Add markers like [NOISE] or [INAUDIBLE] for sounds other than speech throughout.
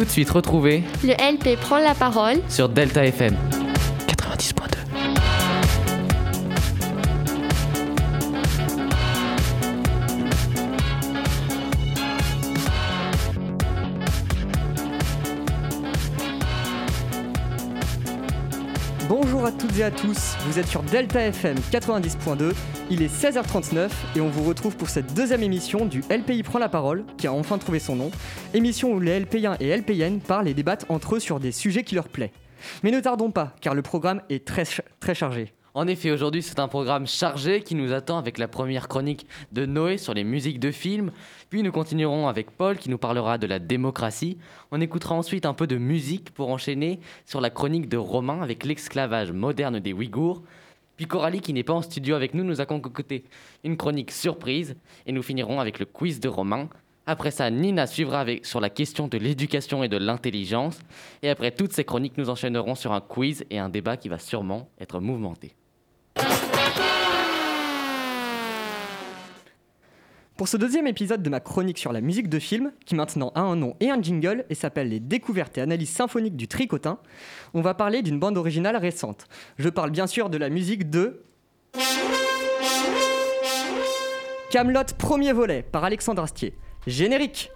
tout de suite retrouver Le LP prend la parole. sur Delta FM à tous, vous êtes sur Delta FM 90.2, il est 16h39 et on vous retrouve pour cette deuxième émission du LPI prend la parole, qui a enfin trouvé son nom, émission où les LPiens et LPiennes parlent et débattent entre eux sur des sujets qui leur plaisent. Mais ne tardons pas, car le programme est très, très chargé. En effet, aujourd'hui, c'est un programme chargé qui nous attend avec la première chronique de Noé sur les musiques de films. Puis nous continuerons avec Paul qui nous parlera de la démocratie. On écoutera ensuite un peu de musique pour enchaîner sur la chronique de Romain avec l'esclavage moderne des Ouïghours. Puis Coralie, qui n'est pas en studio avec nous, nous a concocté une chronique surprise. Et nous finirons avec le quiz de Romain. Après ça, Nina suivra avec, sur la question de l'éducation et de l'intelligence. Et après toutes ces chroniques, nous enchaînerons sur un quiz et un débat qui va sûrement être mouvementé. Pour ce deuxième épisode de ma chronique sur la musique de film, qui maintenant a un nom et un jingle et s'appelle Les découvertes et analyses symphoniques du tricotin, on va parler d'une bande originale récente. Je parle bien sûr de la musique de... Camelot premier volet par Alexandre Astier. Générique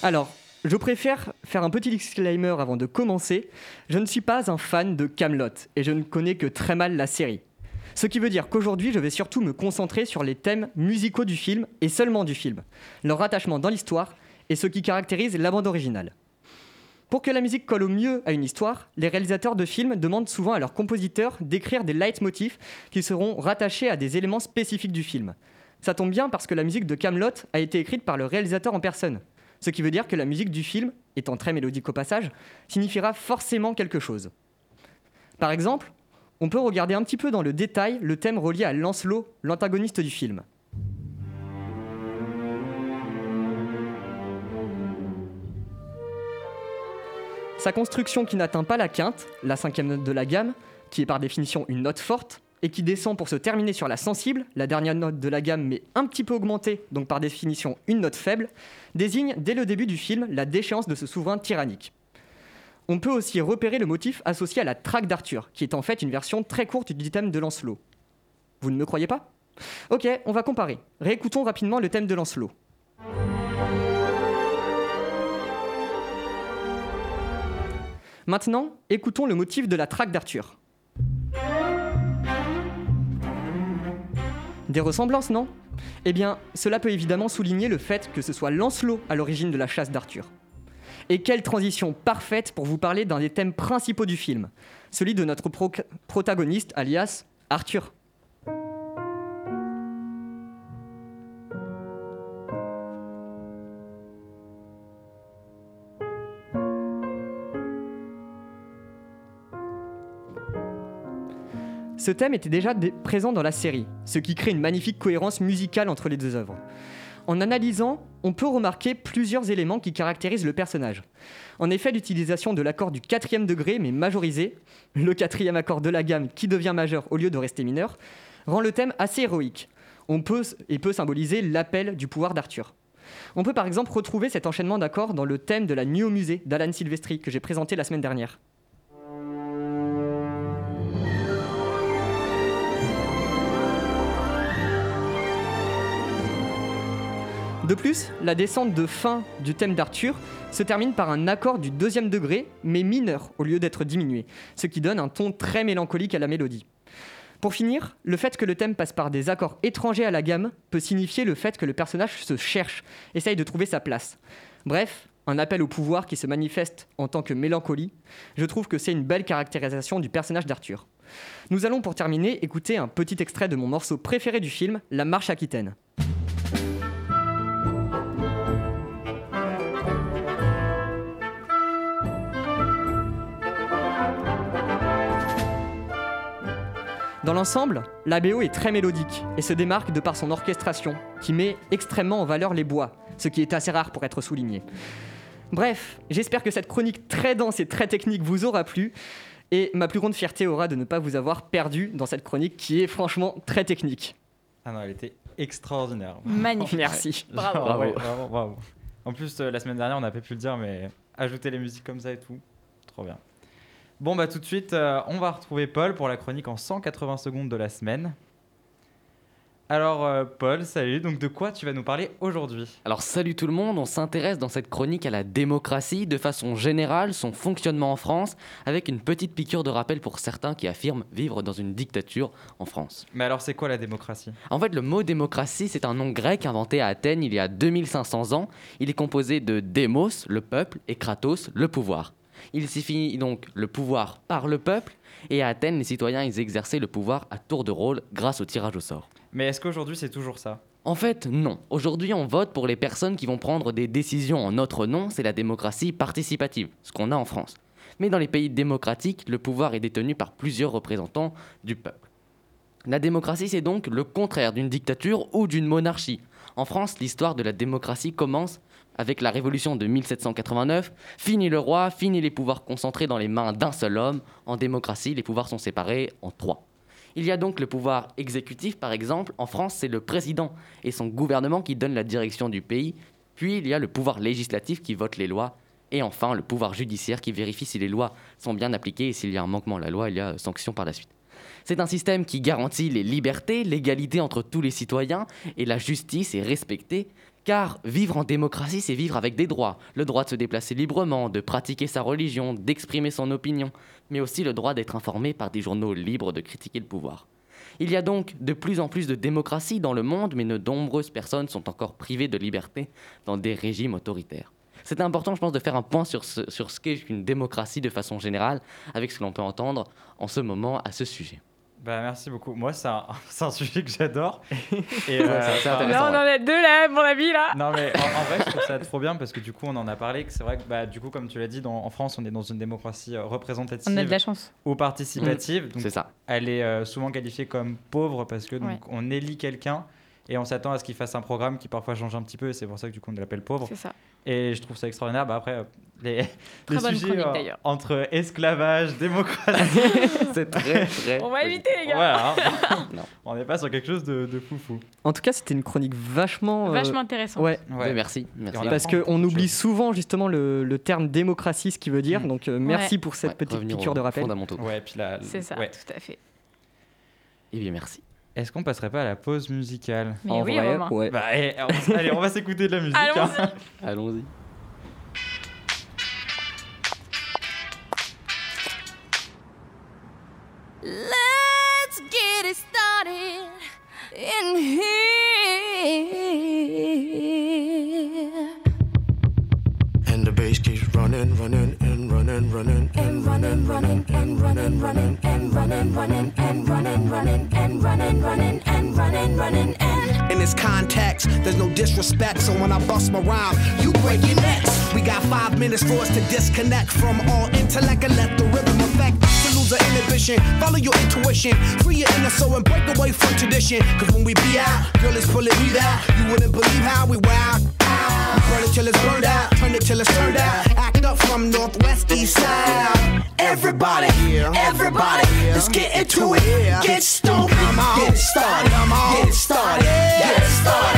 Alors, je préfère faire un petit disclaimer avant de commencer. Je ne suis pas un fan de Camelot et je ne connais que très mal la série. Ce qui veut dire qu'aujourd'hui, je vais surtout me concentrer sur les thèmes musicaux du film et seulement du film, leur attachement dans l'histoire et ce qui caractérise la bande originale. Pour que la musique colle au mieux à une histoire, les réalisateurs de films demandent souvent à leurs compositeurs d'écrire des leitmotifs qui seront rattachés à des éléments spécifiques du film. Ça tombe bien parce que la musique de Camelot a été écrite par le réalisateur en personne. Ce qui veut dire que la musique du film, étant très mélodique au passage, signifiera forcément quelque chose. Par exemple, on peut regarder un petit peu dans le détail le thème relié à Lancelot, l'antagoniste du film. Sa construction qui n'atteint pas la quinte, la cinquième note de la gamme, qui est par définition une note forte, et qui descend pour se terminer sur la sensible, la dernière note de la gamme mais un petit peu augmentée, donc par définition une note faible, désigne dès le début du film la déchéance de ce souverain tyrannique. On peut aussi repérer le motif associé à la traque d'Arthur, qui est en fait une version très courte du thème de Lancelot. Vous ne me croyez pas? Ok, on va comparer. Réécoutons rapidement le thème de Lancelot. Maintenant, écoutons le motif de la traque d'Arthur. Des ressemblances, non? Eh bien, cela peut évidemment souligner le fait que ce soit Lancelot à l'origine de la chasse d'Arthur. Et quelle transition parfaite pour vous parler d'un des thèmes principaux du film, celui de notre pro- protagoniste, alias Arthur. Ce thème était déjà dé- présent dans la série, ce qui crée une magnifique cohérence musicale entre les deux œuvres. En analysant, on peut remarquer plusieurs éléments qui caractérisent le personnage. En effet, l'utilisation de l'accord du quatrième degré, mais majorisé, le quatrième accord de la gamme qui devient majeur au lieu de rester mineur, rend le thème assez héroïque. On peut et peut symboliser l'appel du pouvoir d'Arthur. On peut par exemple retrouver cet enchaînement d'accords dans le thème de la nuit au musée d'Alan Silvestri que j'ai présenté la semaine dernière. De plus, la descente de fin du thème d'Arthur se termine par un accord du deuxième degré, mais mineur au lieu d'être diminué, ce qui donne un ton très mélancolique à la mélodie. Pour finir, le fait que le thème passe par des accords étrangers à la gamme peut signifier le fait que le personnage se cherche, essaye de trouver sa place. Bref, un appel au pouvoir qui se manifeste en tant que mélancolie, je trouve que c'est une belle caractérisation du personnage d'Arthur. Nous allons pour terminer écouter un petit extrait de mon morceau préféré du film, La Marche Aquitaine. Dans l'ensemble, la BO est très mélodique et se démarque de par son orchestration, qui met extrêmement en valeur les bois, ce qui est assez rare pour être souligné. Bref, j'espère que cette chronique très dense et très technique vous aura plu. Et ma plus grande fierté aura de ne pas vous avoir perdu dans cette chronique qui est franchement très technique. Ah non, elle était extraordinaire. Magnifique. Merci. [LAUGHS] Bravo. Ouais, bravo, bravo. En plus, euh, la semaine dernière, on n'a pas pu le dire, mais ajouter les musiques comme ça et tout, trop bien. Bon, bah tout de suite, euh, on va retrouver Paul pour la chronique en 180 secondes de la semaine. Alors, euh, Paul, salut. Donc, de quoi tu vas nous parler aujourd'hui? Alors salut tout le monde, on s'intéresse dans cette chronique à la démocratie de façon générale, son fonctionnement en France, avec une petite piqûre de rappel pour certains qui affirment vivre dans une dictature en France. Mais alors, c'est quoi la démocratie? En fait, le mot démocratie, c'est un nom grec inventé à Athènes il y a 2500 ans. Il est composé de démos, le peuple, et kratos, le pouvoir. Il signifie donc le pouvoir par le peuple, et à Athènes, les citoyens, ils exerçaient le pouvoir à tour de rôle grâce au tirage au sort. Mais est-ce qu'aujourd'hui, c'est toujours ça? En fait, non. Aujourd'hui, on vote pour les personnes qui vont prendre des décisions en notre nom, c'est la démocratie participative, ce qu'on a en France. Mais dans les pays démocratiques, le pouvoir est détenu par plusieurs représentants du peuple. La démocratie, c'est donc le contraire d'une dictature ou d'une monarchie. En France, l'histoire de la démocratie commence avec la révolution de 1789. Fini le roi, fini les pouvoirs concentrés dans les mains d'un seul homme. En démocratie, les pouvoirs sont séparés en trois. Il y a donc le pouvoir exécutif, par exemple. En France, c'est le président et son gouvernement qui donnent la direction du pays. Puis il y a le pouvoir législatif qui vote les lois. Et enfin, le pouvoir judiciaire qui vérifie si les lois sont bien appliquées et s'il y a un manquement à la loi, il y a sanction par la suite. C'est un système qui garantit les libertés, l'égalité entre tous les citoyens et la justice est respectée. Car vivre en démocratie, c'est vivre avec des droits. Le droit de se déplacer librement, de pratiquer sa religion, d'exprimer son opinion, mais aussi le droit d'être informé par des journaux libres de critiquer le pouvoir. Il y a donc de plus en plus de démocratie dans le monde, mais de nombreuses personnes sont encore privées de liberté dans des régimes autoritaires. C'est important, je pense, de faire un point sur ce, qu'est une démocratie de façon générale, avec ce que l'on peut entendre en ce moment à ce sujet. Bah, merci beaucoup. Moi, c'est un, [LAUGHS] c'est un sujet que j'adore. [LAUGHS] Et, euh, enfin. Là, on en a deux là, à mon avis là. Non mais en, en vrai je trouve ça trop bien parce que du coup on en a parlé que c'est vrai que bah, du coup comme tu l'as dit dans- en France on est dans une démocratie euh, représentative On a de la chance. ou participative donc C'est ça. elle est euh, souvent qualifiée comme pauvre parce que donc, Ouais. on élit quelqu'un et on s'attend à ce qu'il fasse un programme qui parfois change un petit peu et c'est pour ça que du coup on l'appelle pauvre C'est ça. Et je trouve ça extraordinaire bah après euh, les, [LAUGHS] Très les sujets euh, d'ailleurs. entre esclavage [LAUGHS] démocratie [LAUGHS] C'est très, très. On va éviter les gars. voilà hein. Non. on n'est pas sur quelque chose de, de foufou En tout cas, c'était une chronique vachement. euh, Vachement intéressant. Ouais, Ouais, merci. merci. Parce qu'on oublie souvent justement le, le terme démocratie, ce qui veut dire. Mm. Donc euh, merci pour cette Ouais, petite piqûre de rappel. fondamentaux. ouais puis là C'est ça, ouais. tout à fait. Eh bien, merci. Est-ce qu'on passerait pas à la pause musicale Mais en oui, vrai, Romain. ouais. Bah, eh, on- allez, on va s'écouter de la musique. hein. Allons-y. Allons-y. Let's get it started in here. Running, And running, running, and running, running, and running, running, and running, running, and running, running, and running, running, and In this context, there's no disrespect, so when I bust my rhyme, you break your necks. We got five minutes for us to disconnect from all intellect and let the rhythm affect lose inhibition. Follow your intuition, free your inner soul and break away from tradition. Cause when we be out, girl, it's pulling me out. You wouldn't believe how we wow. Burn it till it's burned out, turn it till it's turned out. Act up from Northwest East Side. Everybody, everybody, let's get into it. Get stoned, get started, get started, get started.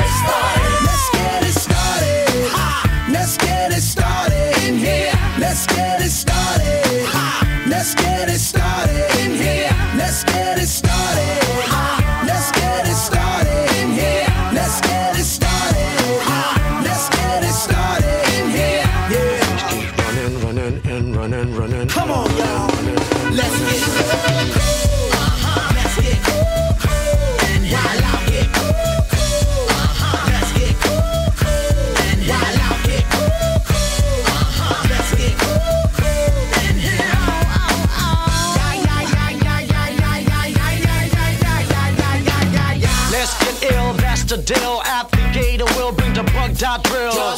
Come on, y'all. Let's get cool. Uh-huh. Let's get cool. And while out here. Uh-huh. Let's get cool. And while out here. Uh-huh. Let's get cool. And here. Let's get ill, that's the deal. Applicator will bring the bug dot drill.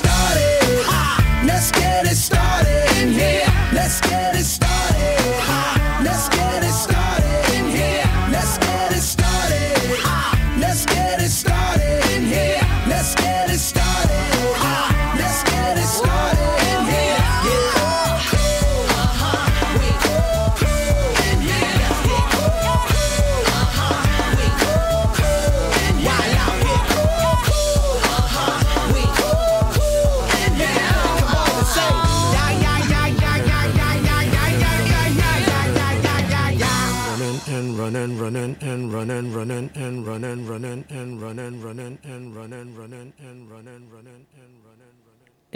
Let's get it started.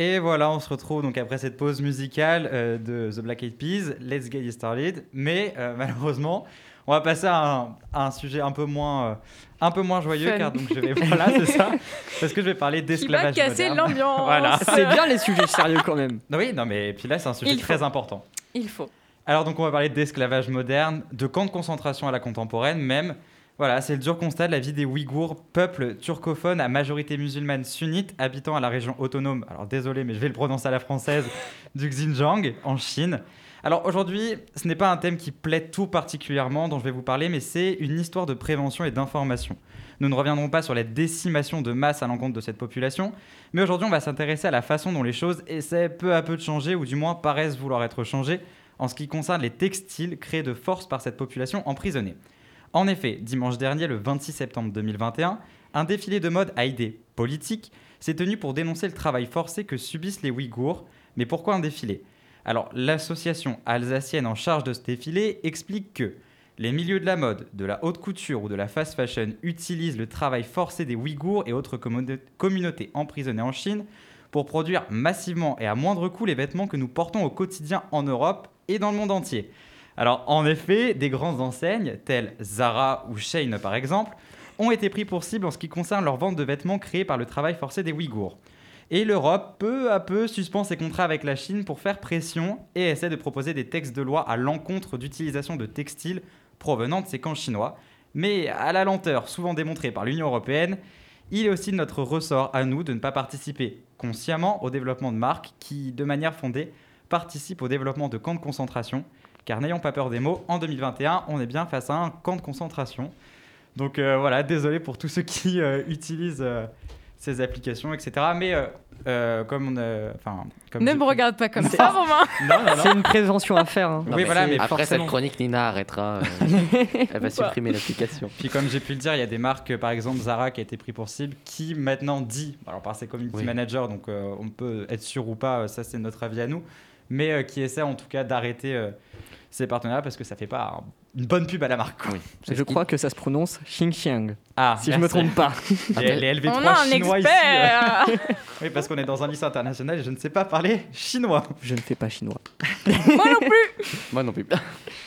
Et voilà, on se retrouve donc après cette pause musicale euh, de The Black Eyed Peas, Let's Get It Started. Mais euh, [LAUGHS] malheureusement, on va passer à un, à un sujet un peu moins, euh, un peu moins joyeux, Fun. car donc je vais, [LAUGHS] voilà, c'est ça, parce que je vais parler Qui va d'esclavage casser l'ambiance. [LAUGHS] Voilà. C'est bien les sujets sérieux quand même. Oui, non, mais puis là, c'est un sujet Il très faut. important. Il faut. Alors donc on va parler d'esclavage moderne, de camps de concentration à la contemporaine même. Voilà, c'est le dur constat de la vie des Ouïghours, peuple turcophone à majorité musulmane sunnite habitant à la région autonome, alors désolé mais je vais le prononcer à la française, [LAUGHS] du Xinjiang en Chine. Alors aujourd'hui, ce n'est pas un thème qui plaît tout particulièrement dont je vais vous parler, mais c'est une histoire de prévention et d'information. Nous ne reviendrons pas sur la décimation de masse à l'encontre de cette population, mais aujourd'hui on va s'intéresser à la façon dont les choses essaient peu à peu de changer, ou du moins paraissent vouloir être changées, en ce qui concerne les textiles créés de force par cette population emprisonnée. En effet, dimanche dernier, le 26 septembre 2021, un défilé de mode à idées politiques s'est tenu pour dénoncer le travail forcé que subissent les Ouïghours. Mais pourquoi un défilé? Alors, l'association alsacienne en charge de ce défilé explique que les milieux de la mode, de la haute couture ou de la fast fashion utilisent le travail forcé des Ouïghours et autres communautés emprisonnées en Chine pour produire massivement et à moindre coût les vêtements que nous portons au quotidien en Europe et dans le monde entier. Alors en effet, des grandes enseignes telles Zara ou Shein par exemple ont été pris pour cible en ce qui concerne leur vente de vêtements créés par le travail forcé des Ouïghours. Et l'Europe, peu à peu, suspend ses contrats avec la Chine pour faire pression et essaie de proposer des textes de loi à l'encontre d'utilisation de textiles provenant de ces camps chinois. Mais à la lenteur souvent démontrée par l'Union européenne, il est aussi de notre ressort à nous de ne pas participer consciemment au développement de marques qui, de manière fondée, participent au développement de camps de concentration. Car n'ayons pas peur des mots, en 2021, on est bien face à un camp de concentration. Donc euh, voilà, désolé pour tous ceux [LAUGHS] qui euh, utilisent euh, ces applications, etc. Mais euh, euh, comme on a... Enfin, comme Ne me regarde pas comme ça, Romain. [LAUGHS] Non, non, non. C'est une prévention à faire. hein. Oui, voilà, mais Après forcément. cette chronique, Nina arrêtera. euh, [LAUGHS] elle va supprimer l'application. Puis comme j'ai pu le dire, il y a des marques, par exemple Zara qui a été pris pour cible, qui maintenant dit, alors par ses community Oui. managers, donc euh, on peut être sûr ou pas, ça c'est notre avis à nous, mais euh, qui essaie en tout cas d'arrêter euh, ces partenariats parce que ça fait pas un- une bonne pub à la marque. Oui. Je crois que ça se prononce Xinjiang, Ah, si je me merci. trompe pas. [LAUGHS] Les, les LV3 On a un chinois ici. euh, expert. [LAUGHS] oui, parce qu'on est dans un lycée international et je ne sais pas parler chinois. Je ne fais pas chinois. [LAUGHS] Moi non plus. Moi non plus.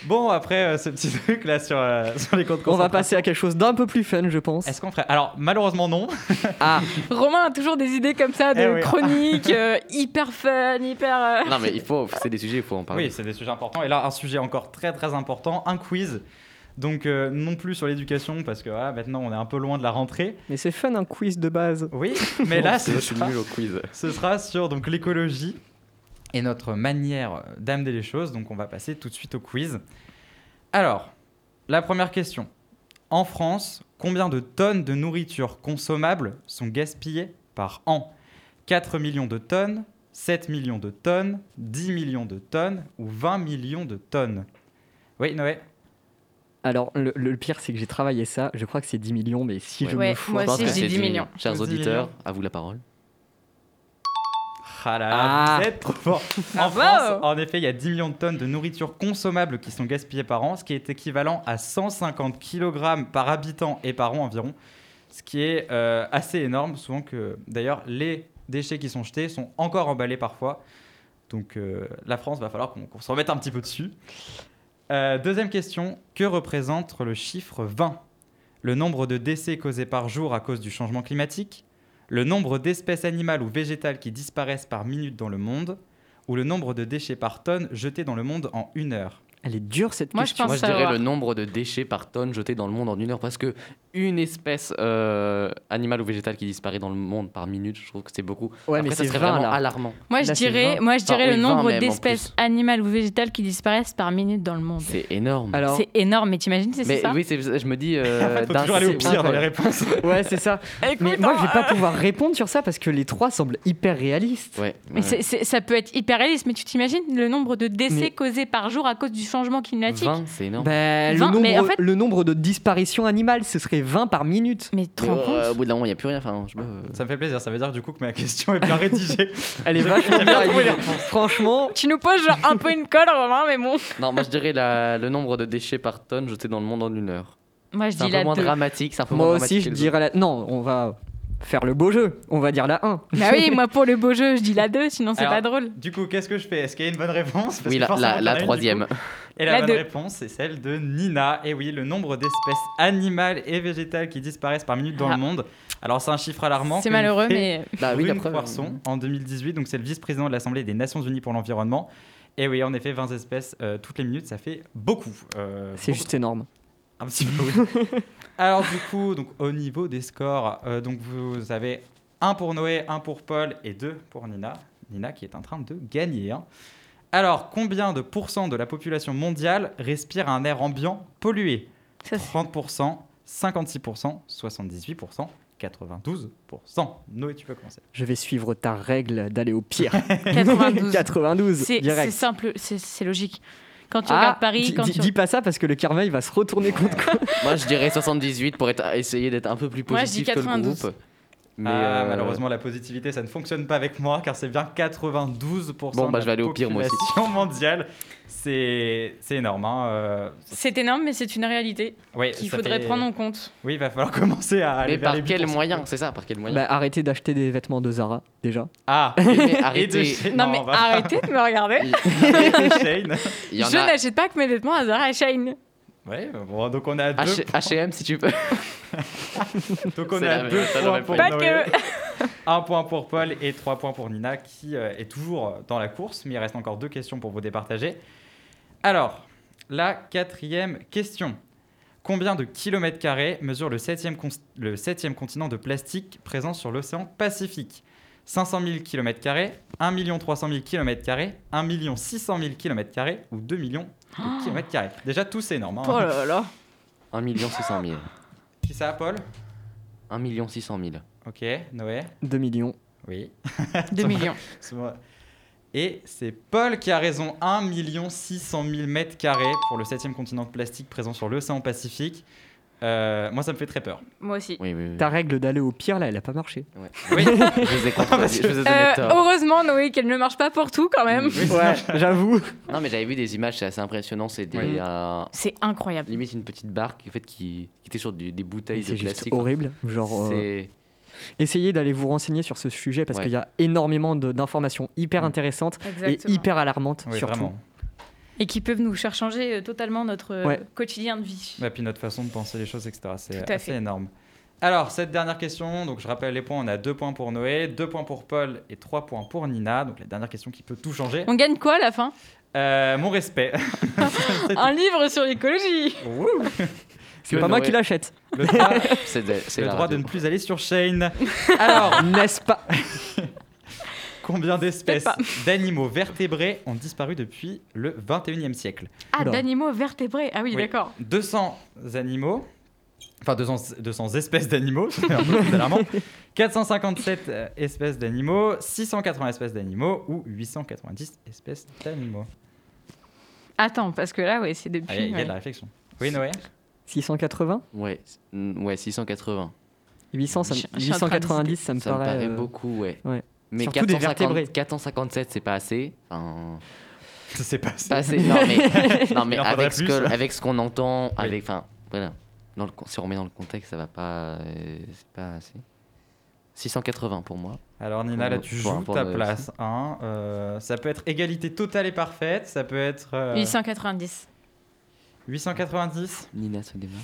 Bon, après euh, ce petit truc là sur, euh, sur les comptes On va passer à quelque chose d'un peu plus fun, je pense. Est-ce qu'on ferait Alors, malheureusement, non. Ah, Romain a toujours des idées comme ça de Eh oui. chroniques euh, hyper fun, hyper. euh, Non, mais il faut, c'est des sujets, il faut en parler. Oui, c'est des sujets importants. Et là, un sujet encore très très important, un quiz. Donc, euh, non plus sur l'éducation, parce que voilà, maintenant on est un peu loin de la rentrée. mais c'est fun un quiz de base. Oui, mais là, [LAUGHS] c'est ce sera, nul au quiz. ce sera sur donc, l'écologie et notre manière d'amener les choses. Donc, on va passer tout de suite au quiz. Alors, la première question. En France, combien de tonnes de nourriture consommable sont gaspillées par an? 4 millions de tonnes, 7 millions de tonnes, 10 millions de tonnes ou 20 millions de tonnes? Oui, Noé? Alors, le, le pire, c'est que j'ai travaillé ça. Je crois que c'est 10 millions, mais si je Ouais, me fous. moi aussi, que j'ai c'est 10 10 millions. Chers 10 auditeurs, millions. à vous la parole. Ah là là, Ah. vous êtes trop fort. En Bravo. France, en effet, il y a 10 millions de tonnes de nourriture consommable qui sont gaspillées par an, ce qui est équivalent à 150 kg par habitant et par an environ, ce qui est euh, assez énorme. Souvent que, d'ailleurs, les déchets qui sont jetés sont encore emballés parfois. Donc euh, la France, va falloir qu'on qu'on se remette un petit peu dessus. Euh, deuxième question, que représente le chiffre 20 Le nombre de décès causés par jour à cause du changement climatique? Le nombre d'espèces animales ou végétales qui disparaissent par minute dans le monde, ou le nombre de déchets par tonne jetés dans le monde en une heure? Elle est dure cette Moi, je question. pense Moi, je dirais savoir. le nombre de déchets par tonne jetés dans le monde en une heure, parce que une espèce euh, animale ou végétale qui disparaît dans le monde par minute, je trouve que c'est beaucoup. Ouais, Après, mais ça serait 20 vraiment là. alarmant. Moi, je Là, dirais, 20. moi, je dirais le 20 nombre en d'espèces animales ou végétales qui disparaissent par minute dans le monde. C'est énorme. Alors, C'est énorme, mais t'imagines, c'est ça oui, c'est- je me dis. euh, [LAUGHS] Faut d'un- toujours aller au pire dans les réponses. [LAUGHS] ouais, c'est ça. Écoute, Mais moi, je vais pas pouvoir répondre sur ça parce que les trois semblent hyper réalistes. Ouais, Mais ouais. ça peut être hyper réaliste, mais tu t'imagines le nombre de décès Mais- causés par jour à cause du changement climatique 20, c'est énorme. Ben, le, 20, nombre, mais en fait- le nombre de disparitions animales, ce serait 20 par minute. Mais rends euh, compte au bout d'un moment, il n'y a plus rien. Enfin, je me- Ça me fait plaisir, ça veut dire du coup que ma question est bien [LAUGHS] rédigée. Elle est vachement bien trouvé réalisée. Franchement, Tu nous poses genre un peu une colle, Romain, mais bon. [LAUGHS] Non, moi je dirais la- le nombre de déchets par tonne jetés dans le monde en une heure. Moi, je C'est un dis peu la moins 2. dramatique. C'est un peu moi moins aussi, dramatique je que dirais la. Non, on va faire le beau jeu. On va dire la 1. Bah oui, [LAUGHS] moi, pour le beau jeu, je dis la 2, sinon c'est Alors, pas drôle. Du coup, qu'est-ce que je fais? Est-ce qu'il y a une bonne réponse? Parce Oui, que la, une, troisième. Et la, La bonne deux. réponse, c'est celle de Nina. Et oui, le nombre d'espèces animales et végétales qui disparaissent par minute dans Ah. le monde. Alors, c'est un chiffre alarmant. C'est malheureux, mais Bah oui, la Brune preuve. Poisson en 2018. Donc, c'est le vice-président de l'Assemblée des Nations Unies pour l'environnement. Et oui, en effet, 20 espèces euh, toutes les minutes, ça fait beaucoup. Euh, C'est beaucoup juste énorme. Un petit peu, oui. [LAUGHS] Alors, du coup, donc, au niveau des scores, euh, donc vous avez un pour Noé, un pour Paul et deux pour Nina. Nina qui est en train de gagner. hein. Alors, combien de pourcents de la population mondiale respire un air ambiant pollué? Ça, c'est- 30%, 56%, 78%, 92%. Noé, tu peux commencer. Je vais suivre ta règle d'aller au pire. [LAUGHS] [LAUGHS] 92. 92, C'est c'est direct. simple, c'est c'est logique. Quand tu Ah, regardes Paris, dis, quand dis- tu... dis pas ça parce que le karma il va se retourner contre [LAUGHS] quoi. Moi je dirais 78 pour être, essayer d'être un peu plus Moi, je dis positif que le 92. groupe. Mais Ah, euh, Malheureusement, la positivité, ça ne fonctionne pas avec moi car c'est bien 92% Bon, bah, de je vais la aller au pire, moi aussi. population mondiale. C'est c'est énorme. Hein. euh, C'est énorme, mais c'est une réalité qu'il faudrait fait- prendre en compte. Oui, il va falloir [LAUGHS] commencer à aller Mais vers par les quel 8%. moyen C'est ça, par quel moyen bah, arrêtez d'acheter des vêtements de Zara déjà. Ah [LAUGHS] Mais Et de arrêtez. chez- Non, mais va- arrêtez de me regarder. [LAUGHS] Il, Et de Shane. il y en Je a n'achète pas que mes vêtements à Zara et Shane. Ouais, bon, donc on est à deux, H- H&M si tu veux. [LAUGHS] donc on même, deux points pour Pas Noé, que. [LAUGHS] un point pour Paul et trois points pour Nina qui euh, est toujours dans la course, mais il reste encore deux questions pour vous départager. Alors, la quatrième question. Combien de kilomètres carrés mesure le septième, le septième continent de plastique présent sur l'océan Pacifique? 500 000 km, 1 300 000 km, 1 600 000 km ou 2 millions de kilomètres carrés? Déjà, tout c'est énorme. hein. Oh là là. 1 600 000. Qui ça, Paul? 1 600 000. Ok, Noé? 2 millions. Oui. [LAUGHS] 2 millions. Et c'est Paul qui a raison, 1 600 000 mètres carrés pour le septième continent de plastique présent sur l'océan Pacifique. Euh, moi, ça me fait très peur. Moi aussi. Oui, oui, oui. Ta règle d'aller au pire là, elle a pas marché. Ouais. Oui. [LAUGHS] Je vous ai [LAUGHS] contredit, je vous ai donné Euh, tort. heureusement, Noé, qu'elle ne marche pas pour tout quand même. Oui, Ouais, j'avoue. Non, mais j'avais vu des images, c'est assez impressionnant. C'est des, Oui. euh, C'est incroyable. limite une petite barque en fait, qui, qui était sur du- des bouteilles de C'est juste plastique. horrible. Genre, euh, C'est essayez d'aller vous renseigner sur ce sujet parce Ouais. qu'il y a énormément d'informations hyper Mm. intéressantes et hyper alarmantes Oui, surtout. vraiment. Et qui peuvent nous faire changer euh, totalement notre euh, Ouais. quotidien de vie. Et puis notre façon de penser les choses, etc. C'est assez fait. énorme. Alors, cette dernière question, donc je rappelle les points, on a deux points pour Noé, deux points pour Paul et trois points pour Nina. Donc la dernière question qui peut tout changer. On gagne quoi à la fin? Euh, mon respect. [LAUGHS] Un livre sur l'écologie. C'est pas moi qui l'achète, le droit, de- le la droit de ne plus aller sur Shane. Alors, n'est-ce pas? [LAUGHS] combien d'espèces d'animaux vertébrés ont disparu depuis le 21e siècle Ah, d'animaux vertébrés. Ah oui, Oui. d'accord. 200 animaux, enfin 200, 200 espèces d'animaux, [LAUGHS] c'est un peu alarmant. 457 euh, espèces d'animaux, 680 espèces d'animaux ou 890 espèces d'animaux. Attends, parce que là, ouais, c'est Il y, a- depuis. il y a de la réflexion. Oui, Noé 680 Ouais, ouais 680. 800, ça me- Je- je suis en train de 890, ça me Ça me paraît. paraît euh, beaucoup, ouais. ouais. Mais Surtout des 450 vertébrés. 457, c'est pas assez. Enfin, C'est pas assez. Non, mais, [LAUGHS] non, avec, ce plus. que- avec ce qu'on entend, Oui. avec, enfin, voilà. Dans le, con- si on remet dans le contexte, ça va pas. euh, c'est pas assez. 680 pour moi. Alors Nina, là tu joues ta place. hein. Euh, ça peut être égalité totale et parfaite, ça peut être euh, 890. 890. Nina se démarre.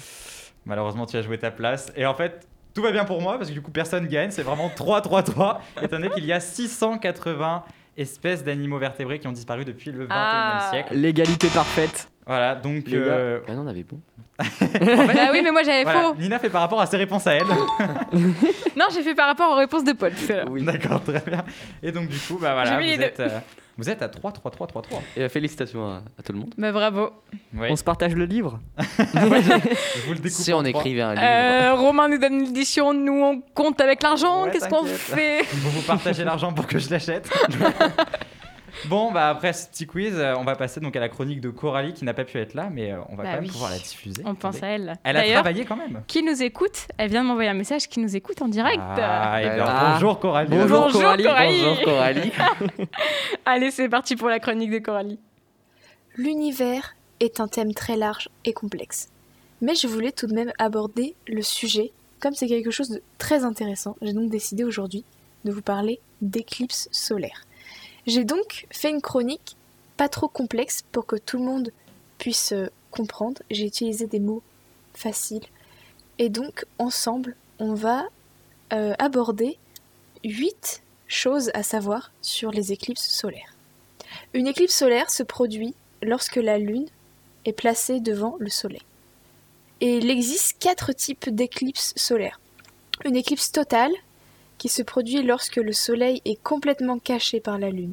Malheureusement, tu as joué ta place. Et en fait, tout va bien pour moi parce que du coup, personne gagne. C'est vraiment 3-3-3. Étant donné qu'il y a 680 espèces d'animaux vertébrés qui ont disparu depuis le 21e Ah. siècle. L'égalité parfaite. Voilà, donc. Les gars. euh, Bah non, on avait bon. [LAUGHS] Bah oui, mais moi j'avais voilà, faux. Nina fait par rapport à ses réponses à elle. [LAUGHS] Non, j'ai fait par rapport aux réponses de Paul. l'heure. D'accord, très bien. Et donc, du coup, bah voilà, vous êtes, euh, vous êtes à 3-3-3-3-3. Et euh, félicitations à, à tout le monde. Bah bravo. Oui, On se partage le livre [LAUGHS] je vous le découpe. Si on écrivait un livre. Euh, Romain nous donne l'édition, nous on compte avec l'argent. Ouais, Qu'est-ce qu'on fait? Vous vous partagez l'argent pour que je l'achète. [LAUGHS] bon, bah après ce petit quiz, euh, on va passer donc à la chronique de Coralie qui n'a pas pu être là, mais euh, on va Bah quand même pouvoir la diffuser. On pense à elle. Elle a travaillé quand même. qui nous écoute Elle vient de m'envoyer un message qui nous écoute en direct. Ah, et bien, Ah. bonjour Coralie. Bonjour, Bonjour, Coralie. Coralie. Bonjour Coralie. [LAUGHS] Allez, c'est parti pour la chronique de Coralie. L'univers est un thème très large et complexe. Mais je voulais tout de même aborder le sujet, comme c'est quelque chose de très intéressant, j'ai donc décidé aujourd'hui de vous parler d'éclipses solaires. J'ai donc fait une chronique pas trop complexe pour que tout le monde puisse euh, comprendre. J'ai utilisé des mots faciles. Et donc, ensemble, on va euh, aborder 8 choses à savoir sur les éclipses solaires. Une éclipse solaire se produit lorsque la Lune est placée devant le Soleil. Et il existe quatre types d'éclipses solaires. Une éclipse totale, qui se produit lorsque le Soleil est complètement caché par la Lune.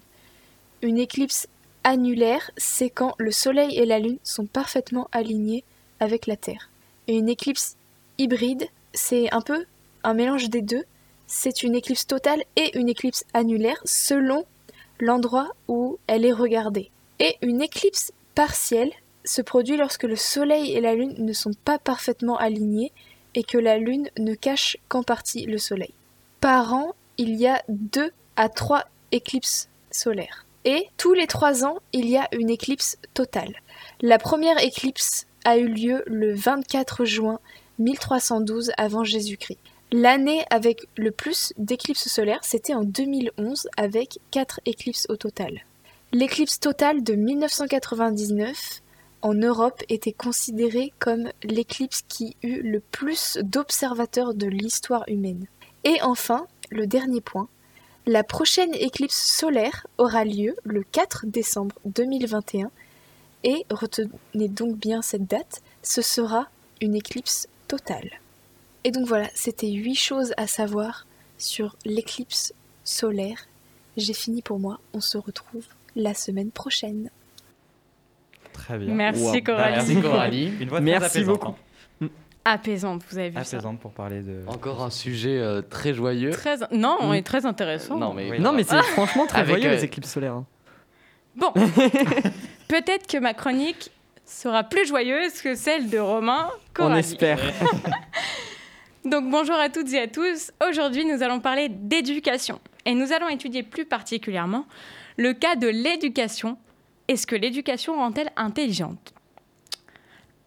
Une éclipse annulaire, c'est quand le Soleil et la Lune sont parfaitement alignés avec la Terre. Et une éclipse hybride, c'est un peu un mélange des deux. C'est une éclipse totale et une éclipse annulaire selon l'endroit où elle est regardée. Et une éclipse partielle se produit lorsque le Soleil et la Lune ne sont pas parfaitement alignés et que la Lune ne cache qu'en partie le Soleil. Par an, il y a deux à trois éclipses solaires. Et tous les trois ans, il y a une éclipse totale. La première éclipse a eu lieu le 24 juin 1312 avant Jésus-Christ. L'année avec le plus d'éclipses solaires, c'était en 2011 avec 4 éclipses au total. L'éclipse totale de 1999 en Europe était considérée comme l'éclipse qui eut le plus d'observateurs de l'histoire humaine. Et enfin, le dernier point, la prochaine éclipse solaire aura lieu le 4 décembre 2021 et retenez donc bien cette date, ce sera une éclipse totale. Et donc voilà, c'était 8 choses à savoir sur l'éclipse solaire. J'ai fini pour moi, on se retrouve la semaine prochaine. Très bien. Merci Wow. Coralie. Merci Coralie. Une voix Merci beaucoup. Apaisante, vous avez vu ça. Apaisante pour parler de. Encore un sujet euh, très joyeux. Très... Non, on Mm. est très intéressant. Non mais Oui. Non, mais c'est franchement très Avec, joyeux euh, les éclipses solaires. hein. Bon, [LAUGHS] peut-être que ma chronique sera plus joyeuse que celle de Romain On espère. [LAUGHS] Donc bonjour à toutes et à tous. Aujourd'hui, nous allons parler d'éducation. Et nous allons étudier plus particulièrement le cas de l'éducation. Est-ce que l'éducation rend-elle intelligente?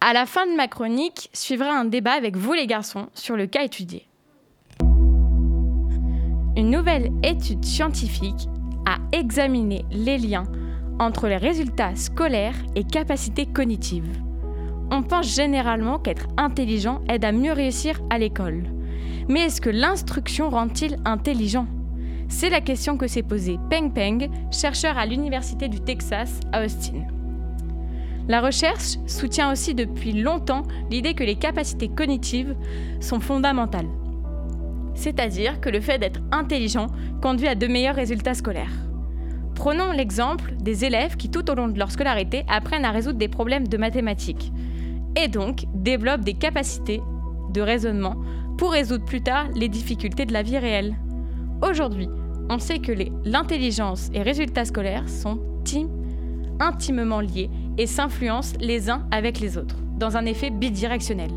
À la fin de ma chronique, suivra un débat avec vous les garçons sur le cas étudié. Une nouvelle étude scientifique a examiné les liens entre les résultats scolaires et capacités cognitives. On pense généralement qu'être intelligent aide à mieux réussir à l'école. Mais est-ce que l'instruction rend-il intelligent? C'est la question que s'est posée Peng Peng, chercheur à l'Université du Texas à Austin. La recherche soutient aussi depuis longtemps l'idée que les capacités cognitives sont fondamentales. C'est-à-dire que le fait d'être intelligent conduit à de meilleurs résultats scolaires. Prenons l'exemple des élèves qui tout au long de leur scolarité apprennent à résoudre des problèmes de mathématiques et donc développent des capacités de raisonnement pour résoudre plus tard les difficultés de la vie réelle. Aujourd'hui, on sait que l'intelligence et résultats scolaires sont tim- intimement liés et s'influencent les uns avec les autres, dans un effet bidirectionnel.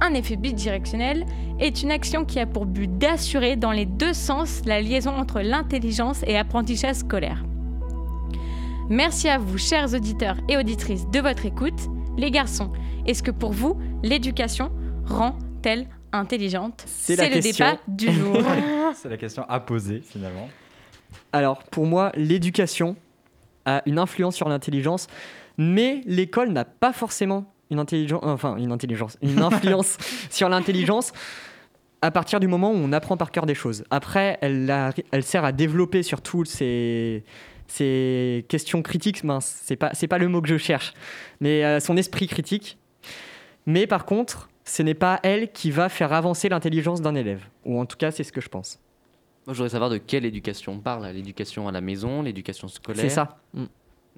Un effet bidirectionnel est une action qui a pour but d'assurer dans les deux sens la liaison entre l'intelligence et l'apprentissage scolaire. Merci à vous, chers auditeurs et auditrices, de votre écoute. Les garçons, est-ce que pour vous, l'éducation rend-elle intelligente? C'est la le question. débat du jour. [LAUGHS] [LAUGHS] C'est la question à poser finalement. Alors, pour moi, l'éducation a une influence sur l'intelligence, mais l'école n'a pas forcément une intelligence, enfin une intelligence, une [LAUGHS] influence sur l'intelligence à partir du moment où on apprend par cœur des choses. Après, elle, a- elle sert à développer surtout ces, ces questions critiques. Mince, c'est pas, c'est pas le mot que je cherche, mais euh, son esprit critique. Mais par contre, ce n'est pas elle qui va faire avancer l'intelligence d'un élève, ou en tout cas, c'est ce que je pense. Moi, je voudrais savoir de quelle éducation on parle. L'éducation à la maison, l'éducation scolaire. C'est ça. Mm.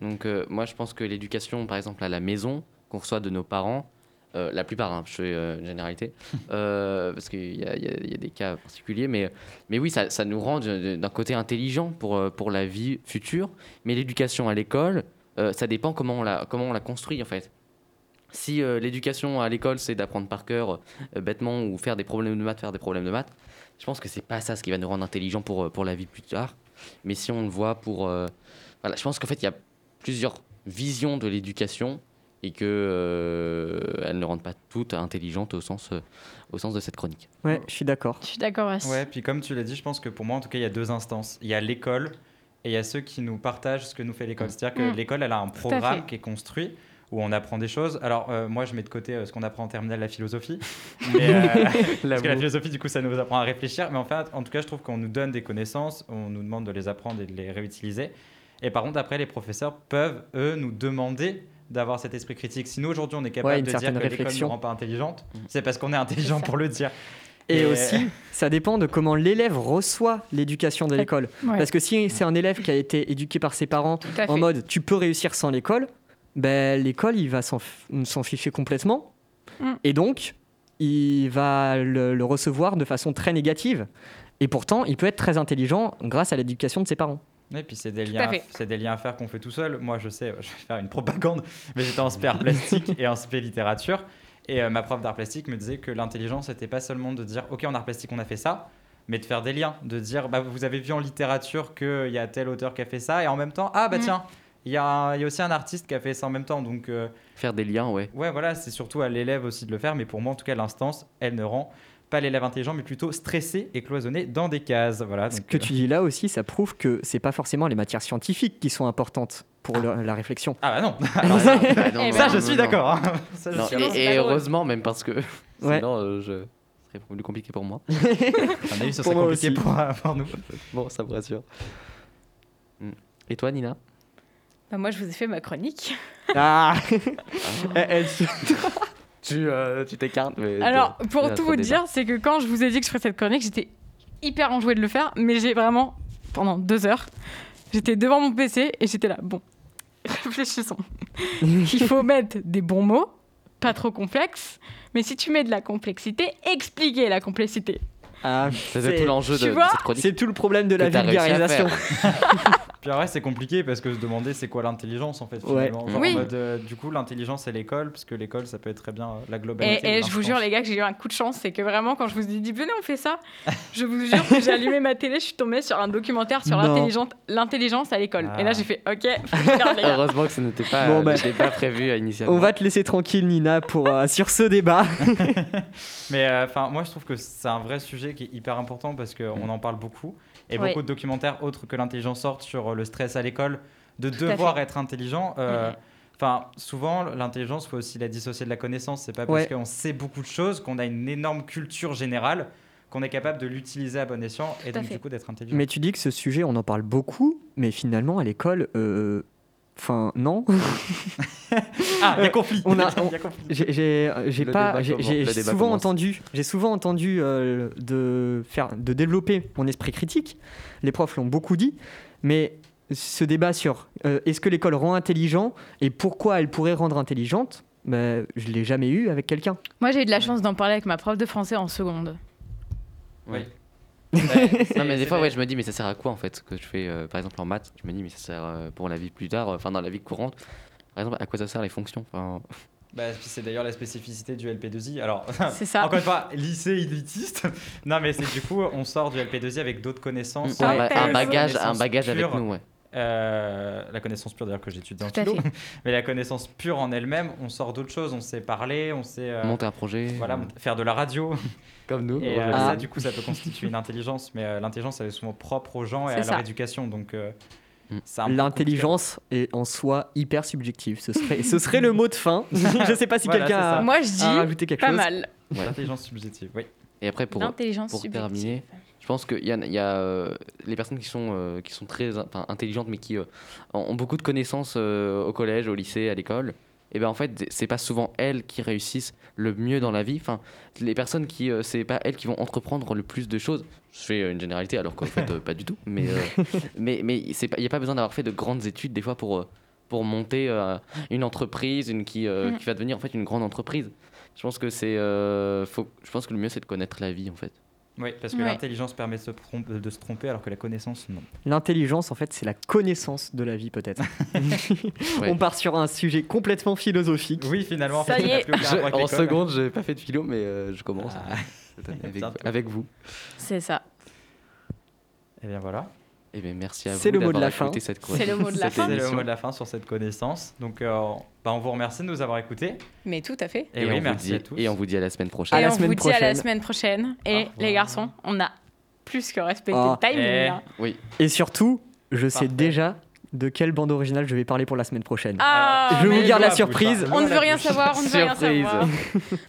Donc, euh, moi, je pense que l'éducation, par exemple, à la maison, qu'on reçoit de nos parents, euh, la plupart, hein, je fais euh, une généralité, [LAUGHS] euh, parce qu'il y, y a- il y a des cas particuliers, mais, mais oui, ça, ça nous rend d'un côté intelligent pour, pour la vie future, mais l'éducation à l'école, ça dépend comment on, la, comment on la construit, en fait. Si l'éducation à l'école, c'est d'apprendre par cœur bêtement ou faire des problèmes de maths, faire des problèmes de maths, je pense que c'est pas ça ce qui va nous rendre intelligents pour, pour la vie plus tard. Mais si on le voit pour... voilà, je pense qu'en fait, il y a plusieurs visions de l'éducation et que euh, elles ne rendent pas toutes intelligentes au sens, euh, au sens de cette chronique. Ouais, je suis d'accord. Je suis d'accord aussi. Ouais, puis comme tu l'as dit, je pense que pour moi, en tout cas, il y a deux instances. Il y a l'école et il y a ceux qui nous partagent ce que nous fait l'école. C'est-à-dire que Mm. l'école, elle a un programme qui est construit où on apprend des choses. Alors, euh, moi, je mets de côté euh, ce qu'on apprend en terminale, la philosophie. [LAUGHS] Mais, euh, [LAUGHS] parce que la philosophie, du coup, ça nous apprend à réfléchir. Mais en fait, en tout cas, je trouve qu'on nous donne des connaissances, on nous demande de les apprendre et de les réutiliser. Et par contre, après, les professeurs peuvent, eux, nous demander d'avoir cet esprit critique. Si nous, aujourd'hui, on est capable Ouais, de dire que l'école ne rend pas intelligente, Mm. c'est parce qu'on est intelligent pour le dire. Et Et- aussi, [LAUGHS] ça dépend de comment l'élève reçoit l'éducation de l'école. Ouais, Parce que si c'est un élève qui a été éduqué par ses parents en mode tu peux réussir sans l'école, ben, l'école il va s'en ficher complètement. Mm. Et donc, il va le, le recevoir de façon très négative. Et pourtant, il peut être très intelligent grâce à l'éducation de ses parents. Et puis c'est des, liens, c'est des liens à faire qu'on fait tout seul. Moi, je sais, [LAUGHS] je vais faire une propagande, mais j'étais en spé art plastique et en spé littérature. Et euh, ma prof d'art plastique me disait que l'intelligence, n'était pas seulement de dire, OK, en art plastique, on a fait ça, mais de faire des liens, de dire, bah, vous avez vu en littérature qu'il y a tel auteur qui a fait ça, et en même temps, ah bah Mm. tiens, il y, a un- il y a aussi un artiste qui a fait ça en même temps. Donc, euh, Faire des liens, ouais. ouais, voilà, c'est surtout à l'élève aussi de le faire, mais pour moi, en tout cas, l'instance, elle ne rend pas l'élève intelligent, mais plutôt stressé et cloisonné dans des cases. Voilà, Ce donc, que euh, tu dis là aussi, ça prouve que c'est pas forcément les matières scientifiques qui sont importantes pour le- la réflexion. Ah bah non, Alors, [LAUGHS] ça, bah non, non, ça non, je suis d'accord. hein. Ça, et, heureusement, même parce que [LAUGHS] Ouais. sinon, euh, je... ce serait plus compliqué pour moi. [LAUGHS] À mon avis, ce Pour serait compliqué aussi. pour, euh, pour nous. Bon, ça me rassure. Mm. Et toi, Nina? Bah, moi, je vous ai fait ma chronique. Ah Elle- elle- Tu euh, tu t'écartes. Alors, pour tout vous dire, c'est que quand je vous ai dit que je ferais cette chronique, j'étais hyper enjouée de le faire, mais j'ai vraiment, pendant deux heures, j'étais devant mon PC et j'étais là, bon, [LAUGHS] réfléchissons. Il faut mettre des bons mots, pas trop complexes, mais si tu mets de la complexité, expliquer la complexité. Ah, C'était c'est- tout l'enjeu de, de cette chronique. C'est tout le problème de la vulgarisation. [LAUGHS] Puis après, c'est compliqué parce que se demander c'est quoi l'intelligence en fait. Ouais. Finalement. Genre, Oui. en mode, euh, du coup, l'intelligence c'est l'école, parce que l'école ça peut être très bien euh, la globalité. et je vous jure, les gars, que j'ai eu un coup de chance, c'est que vraiment, quand je vous ai dit, venez, on fait ça, je vous jure que j'ai allumé ma télé, je suis tombée sur un documentaire sur l'intelligence- l'intelligence à l'école. Et là, Ah. j'ai fait, ok, faut le faire, les gars. Heureusement que ce n'était pas, Bon, bah. pas prévu à initialement. On va te laisser tranquille, Nina, pour, euh, sur ce débat. [LAUGHS] Mais euh, enfin, moi je trouve que c'est un vrai sujet qui est hyper important parce qu'on en parle beaucoup. Et beaucoup de documentaires autres que l'intelligence sortent sur euh, le stress à l'école, de devoir être intelligent. euh. Enfin, souvent, l'intelligence, il faut aussi la dissocier de la connaissance. C'est pas parce Ouais. qu'on sait beaucoup de choses qu'on a une énorme culture générale qu'on est capable de l'utiliser à bon escient et donc fait. du coup d'être intelligent. Mais tu dis que ce sujet, on en parle beaucoup, mais finalement, à l'école, euh, enfin, non. [LAUGHS] Ah, il y a conflit. On a-. [LAUGHS] J'ai- J'ai Le pas, j'ai j'ai souvent commence. entendu, j'ai souvent entendu euh, de faire, de développer mon esprit critique. Les profs l'ont beaucoup dit, mais ce débat sur euh, est-ce que l'école rend intelligent et pourquoi elle pourrait rendre intelligente, ben, je l'ai jamais eu avec quelqu'un. Moi, j'ai eu de la chance d'en parler avec ma prof de français en seconde. Ouais. Ouais, [LAUGHS] Non, mais des fois, ouais, je me dis, mais ça sert à quoi en fait ce que je fais, euh, par exemple en maths? Je me dis, mais ça sert euh, pour la vie plus tard, euh, enfin dans la vie courante. Par exemple, à quoi ça sert les fonctions? Enfin, [LAUGHS] Bah, c'est d'ailleurs la spécificité du LP2I. Alors, [LAUGHS] C'est ça. encore une fois, lycée élitiste. non, mais c'est du coup, on sort du LP2I avec d'autres connaissances. un, ba- ouais. un bagage, un bagage avec nous, ouais. Euh, la connaissance pure, d'ailleurs, que j'étudie en philo. [LAUGHS] Mais la connaissance pure en elle-même, on sort d'autres choses. On sait parler, on sait euh, Monter un projet. voilà, faire de la radio. [LAUGHS] comme nous. Et euh, Ah. ça, du coup, ça peut constituer une intelligence. Mais euh, l'intelligence, elle est souvent propre aux gens et à leur ça. éducation. Donc, euh, Mm. c'est un peu L'intelligence est en soi hyper subjective. Ce serait, ce serait le mot de fin. [LAUGHS] je sais pas si Voilà, quelqu'un a, Moi, je a dis rajouté quelque pas chose. mal. compliqué. L'intelligence subjective, oui. Et après, pour, terminer, je pense qu'il y a, il y a, euh, les personnes qui sont, euh, qui sont très intelligentes, mais qui euh, ont beaucoup de connaissances au collège, au lycée, à l'école. Et ben en fait, c'est pas souvent elles qui réussissent le mieux dans la vie. Enfin, les personnes qui, c'est pas elles qui vont entreprendre le plus de choses. Je fais une généralité, alors qu'en fait, pas du tout. Mais, [LAUGHS] mais, mais il n'y a pas besoin d'avoir fait de grandes études des fois pour, pour monter une entreprise, une qui, Mm. qui va devenir en fait une grande entreprise. Je pense que c'est, euh, faut, je pense que le mieux c'est de connaître la vie en fait. Oui, parce que Ouais. l'intelligence permet de se, trompe- de se tromper, alors que la connaissance, non. L'intelligence, en fait, c'est la connaissance de la vie, peut-être. [LAUGHS] Ouais. On part sur un sujet complètement philosophique. Oui, finalement, en Ça fait, y est. plus avec en seconde, j'ai pas fait de philo, mais euh, je commence Ah. [LAUGHS] avec, avec vous. C'est ça. Et bien voilà. Et bien merci à vous. C'est le mot de d'avoir la fin. écouté cette C'est le mot de la fin. C'est le mot de la fin sur cette connaissance. Donc, euh, bah, on vous remercie de nous avoir écoutés. Mais tout à fait. Et, Et, oui, on merci vous à dit, tous. et on vous dit à la semaine prochaine. et la on semaine vous dit à la prochaine. semaine prochaine. Et Au les garçons, on a plus que respecté Ah. le timing. Eh. là. Oui. Et surtout, je sais Parfait. déjà de quelle bande originale je vais parler pour la semaine prochaine. Ah, Je vous garde la surprise. On ne veut rien savoir, on ne veut rien Surprise. savoir.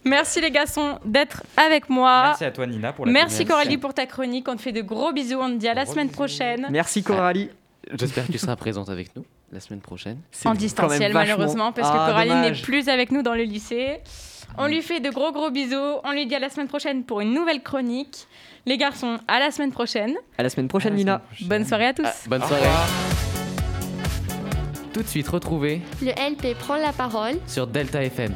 Merci les garçons d'être avec moi. Merci à toi, Nina, pour la Merci Merci. Coralie pour ta chronique. On te fait de gros bisous. On te dit à la semaine bisous. prochaine. Merci Coralie. J'espère que tu seras présente avec nous la semaine prochaine. En distanciel vachement- malheureusement parce que Ah, Coralie n'est plus avec nous dans le lycée. On lui fait de gros gros bisous. On lui dit à la semaine prochaine pour une nouvelle chronique. Les garçons, à la semaine prochaine. À la semaine prochaine, À la Nina. semaine prochaine. Bonne soirée à tous. Ah, bonne Au soirée. Tout de suite retrouvez Le LP prend la parole sur Delta FM.